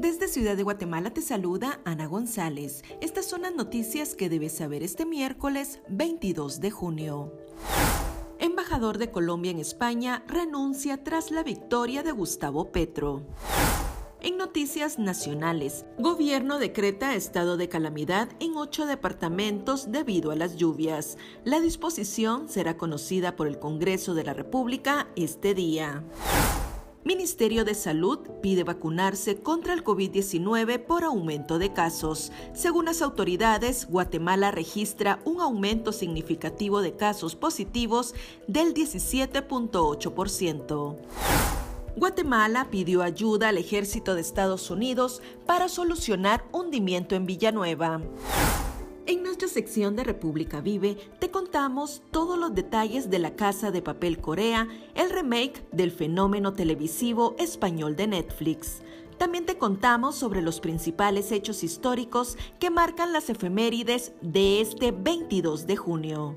Desde Ciudad de Guatemala te saluda Ana González. Estas son las noticias que debes saber este miércoles 22 de junio. Embajador de Colombia en España renuncia tras la victoria de Gustavo Petro. En noticias nacionales, gobierno decreta estado de calamidad en ocho departamentos debido a las lluvias. La disposición será conocida por el Congreso de la República este día. Ministerio de Salud pide vacunarse contra el COVID-19 por aumento de casos. Según las autoridades, Guatemala registra un aumento significativo de casos positivos del 17.8%. Guatemala pidió ayuda al ejército de Estados Unidos para solucionar hundimiento en Villanueva. En nuestra sección de República Vive te contamos todos los detalles de La Casa de Papel Corea, el remake del fenómeno televisivo español de Netflix. También te contamos sobre los principales hechos históricos que marcan las efemérides de este 22 de junio.